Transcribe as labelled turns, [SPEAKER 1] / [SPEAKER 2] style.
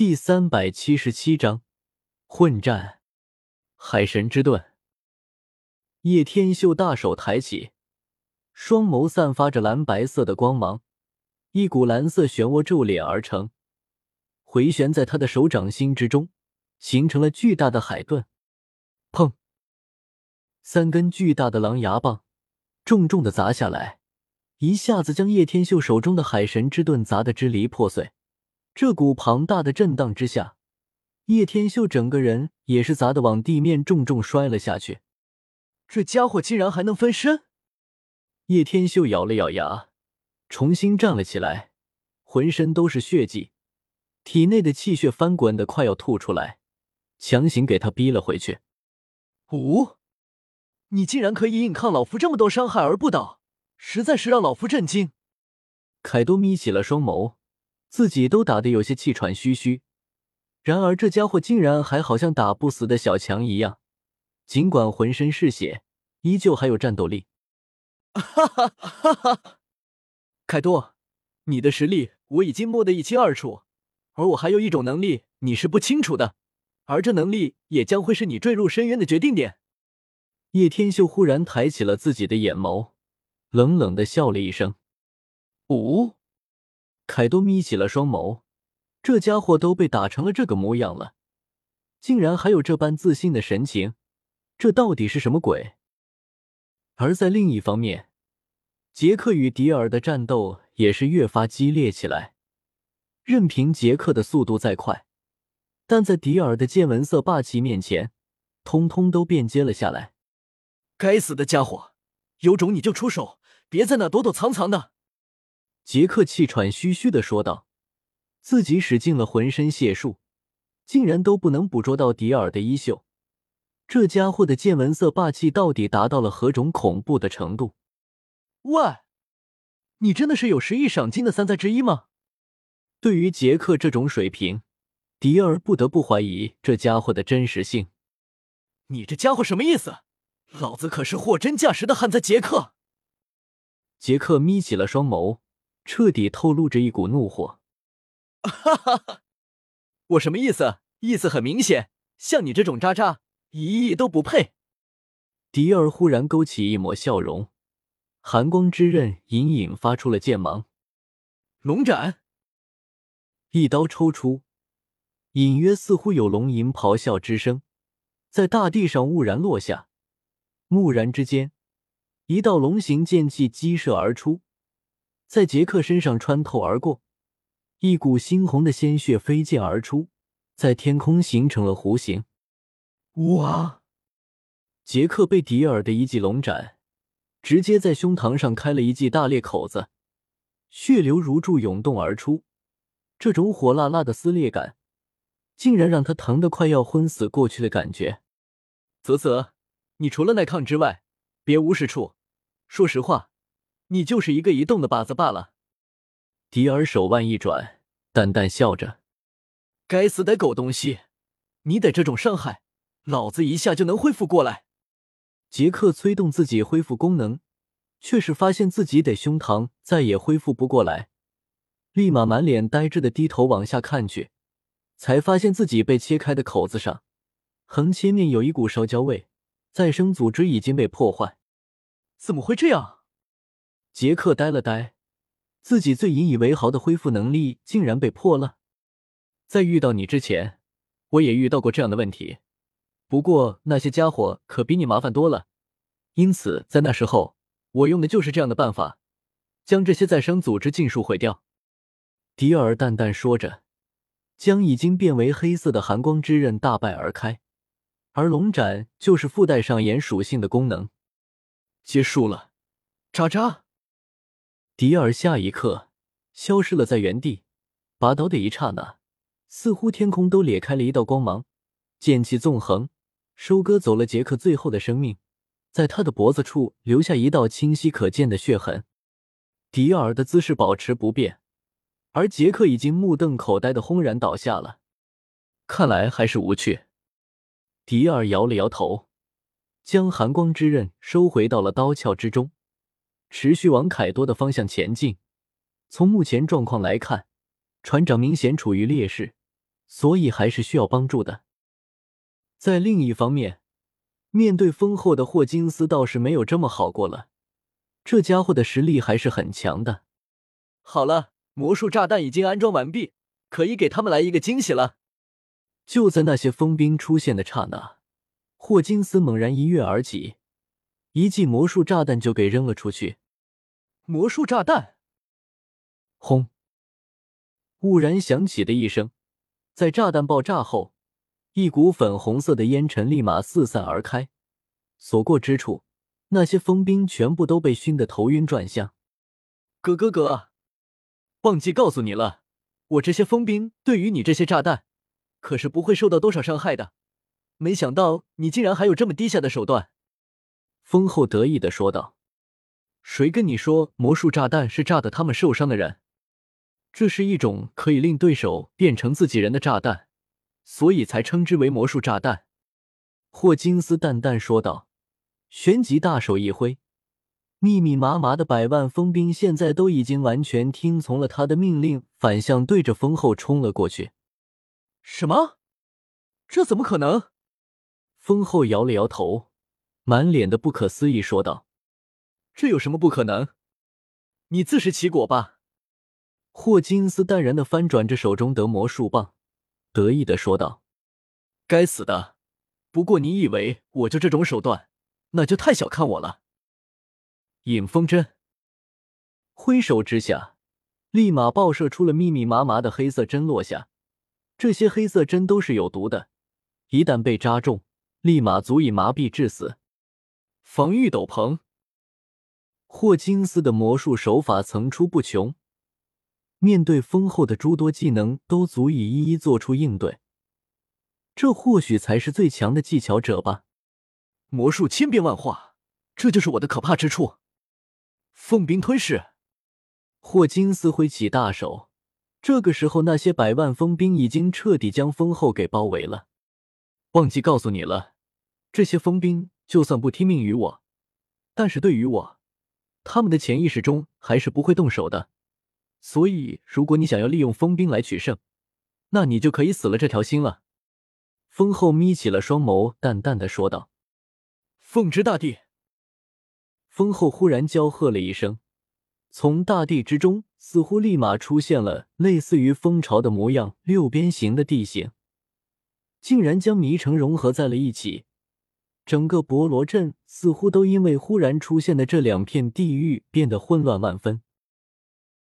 [SPEAKER 1] 第三百七十七章混战，海神之盾。叶天秀大手抬起，双眸散发着蓝白色的光芒，一股蓝色漩涡皱敛而成，回旋在他的手掌心之中，形成了巨大的海盾。砰！三根巨大的狼牙棒重重的砸下来，一下子将叶天秀手中的海神之盾砸得支离破碎。这股庞大的震荡之下，叶天秀整个人也是砸得往地面重重摔了下去。这家伙竟然还能分身！叶天秀咬了咬牙，重新站了起来，浑身都是血迹，体内的气血翻滚的快要吐出来，强行给他逼了回去。五，你竟然可以硬抗老夫这么多伤害而不倒，实在是让老夫震惊！凯多眯起了双眸。自己都打得有些气喘吁吁，然而这家伙竟然还好像打不死的小强一样，尽管浑身是血，依旧还有战斗力。哈哈哈哈！凯多，你的实力我已经摸得一清二楚，而我还有一种能力你是不清楚的，而这能力也将会是你坠入深渊的决定点。叶天秀忽然抬起了自己的眼眸，冷冷的笑了一声：“五。”凯多眯起了双眸，这家伙都被打成了这个模样了，竟然还有这般自信的神情，这到底是什么鬼？而在另一方面，杰克与迪尔的战斗也是越发激烈起来。任凭杰克的速度再快，但在迪尔的见闻色霸气面前，通通都便接了下来。该死的家伙，有种你就出手，别在那躲躲藏藏的。杰克气喘吁吁的说道：“自己使尽了浑身解数，竟然都不能捕捉到迪尔的衣袖。这家伙的见闻色霸气到底达到了何种恐怖的程度？”喂，你真的是有十亿赏金的三灾之一吗？对于杰克这种水平，迪尔不得不怀疑这家伙的真实性。你这家伙什么意思？老子可是货真价实的旱灾杰克！杰克眯起了双眸。彻底透露着一股怒火，哈哈哈！我什么意思？意思很明显，像你这种渣渣，一亿都不配。迪尔忽然勾起一抹笑容，寒光之刃隐隐发出了剑芒，龙斩，一刀抽出，隐约似乎有龙吟咆哮之声，在大地上兀然落下。蓦然之间，一道龙形剑气激射而出。在杰克身上穿透而过，一股猩红的鲜血飞溅而出，在天空形成了弧形。哇！杰克被迪尔的一记龙斩，直接在胸膛上开了一记大裂口子，血流如注涌动而出。这种火辣辣的撕裂感，竟然让他疼得快要昏死过去的感觉。啧啧，你除了耐抗之外，别无是处。说实话。你就是一个移动的靶子罢了。迪尔手腕一转，淡淡笑着：“该死的狗东西，你得这种伤害，老子一下就能恢复过来。”杰克催动自己恢复功能，却是发现自己得胸膛再也恢复不过来，立马满脸呆滞的低头往下看去，才发现自己被切开的口子上，横切面有一股烧焦味，再生组织已经被破坏。怎么会这样？杰克呆了呆，自己最引以为豪的恢复能力竟然被破了。在遇到你之前，我也遇到过这样的问题，不过那些家伙可比你麻烦多了。因此，在那时候，我用的就是这样的办法，将这些再生组织尽数毁掉。迪尔淡淡说着，将已经变为黑色的寒光之刃大败而开，而龙斩就是附带上炎属性的功能。结束了，渣渣。迪尔下一刻消失了在原地，拔刀的一刹那，似乎天空都裂开了一道光芒，剑气纵横，收割走了杰克最后的生命，在他的脖子处留下一道清晰可见的血痕。迪尔的姿势保持不变，而杰克已经目瞪口呆的轰然倒下了。看来还是无趣。迪尔摇了摇头，将寒光之刃收回到了刀鞘之中。持续往凯多的方向前进。从目前状况来看，船长明显处于劣势，所以还是需要帮助的。在另一方面，面对丰厚的霍金斯倒是没有这么好过了。这家伙的实力还是很强的。
[SPEAKER 2] 好了，魔术炸弹已经安装完毕，可以给他们来一个惊喜了。
[SPEAKER 1] 就在那些风兵出现的刹那，霍金斯猛然一跃而起，一记魔术炸弹就给扔了出去。
[SPEAKER 2] 魔术炸弹！
[SPEAKER 1] 轰！兀然响起的一声，在炸弹爆炸后，一股粉红色的烟尘立马四散而开，所过之处。那些风兵全部都被熏得头晕转向。
[SPEAKER 2] 哥哥哥，忘记告诉你了，我这些风兵对于你这些炸弹，可是不会受到多少伤害的。没想到你竟然还有这么低下的手段。
[SPEAKER 1] 风后得意的说道：“
[SPEAKER 2] 谁跟你说魔术炸弹是炸的他们受伤的人？这是一种可以令对手变成自己人的炸弹，所以才称之为魔术炸弹。”
[SPEAKER 1] 霍金斯淡淡说道。旋即大手一挥，密密麻麻的百万疯兵现在都已经完全听从了他的命令，反向对着风后冲了过去。
[SPEAKER 2] 什么？这怎么可能？
[SPEAKER 1] 风后摇了摇头，满脸的不可思议说道：“
[SPEAKER 2] 这有什么不可能？你自食其果吧。”
[SPEAKER 1] 霍金斯淡然的翻转着手中的魔术棒，得意的说道：“
[SPEAKER 2] 该死的！不过你以为我就这种手段？”那就太小看我了。
[SPEAKER 1] 影风针，挥手之下，立马爆射出了密密麻麻的黑色针落下。这些黑色针都是有毒的，一旦被扎中，立马足以麻痹致死。
[SPEAKER 2] 防御斗篷，
[SPEAKER 1] 霍金斯的魔术手法层出不穷，面对丰厚的诸多技能，都足以一一做出应对。这或许才是最强的技巧者吧。
[SPEAKER 2] 魔术千变万化，这就是我的可怕之处。凤兵吞噬，
[SPEAKER 1] 霍金斯挥起大手。这个时候，那些百万疯兵已经彻底将风后给包围了。
[SPEAKER 2] 忘记告诉你了，这些疯兵就算不听命于我，但是对于我，他们的潜意识中还是不会动手的。所以，如果你想要利用风兵来取胜，那你就可以死了这条心了。
[SPEAKER 1] 风后眯起了双眸，淡淡的说道。
[SPEAKER 2] 奉之大帝。
[SPEAKER 1] 风后忽然娇喝了一声，从大地之中似乎立马出现了类似于蜂巢的模样，六边形的地形，竟然将迷城融合在了一起。整个博罗镇似乎都因为忽然出现的这两片地域变得混乱万分。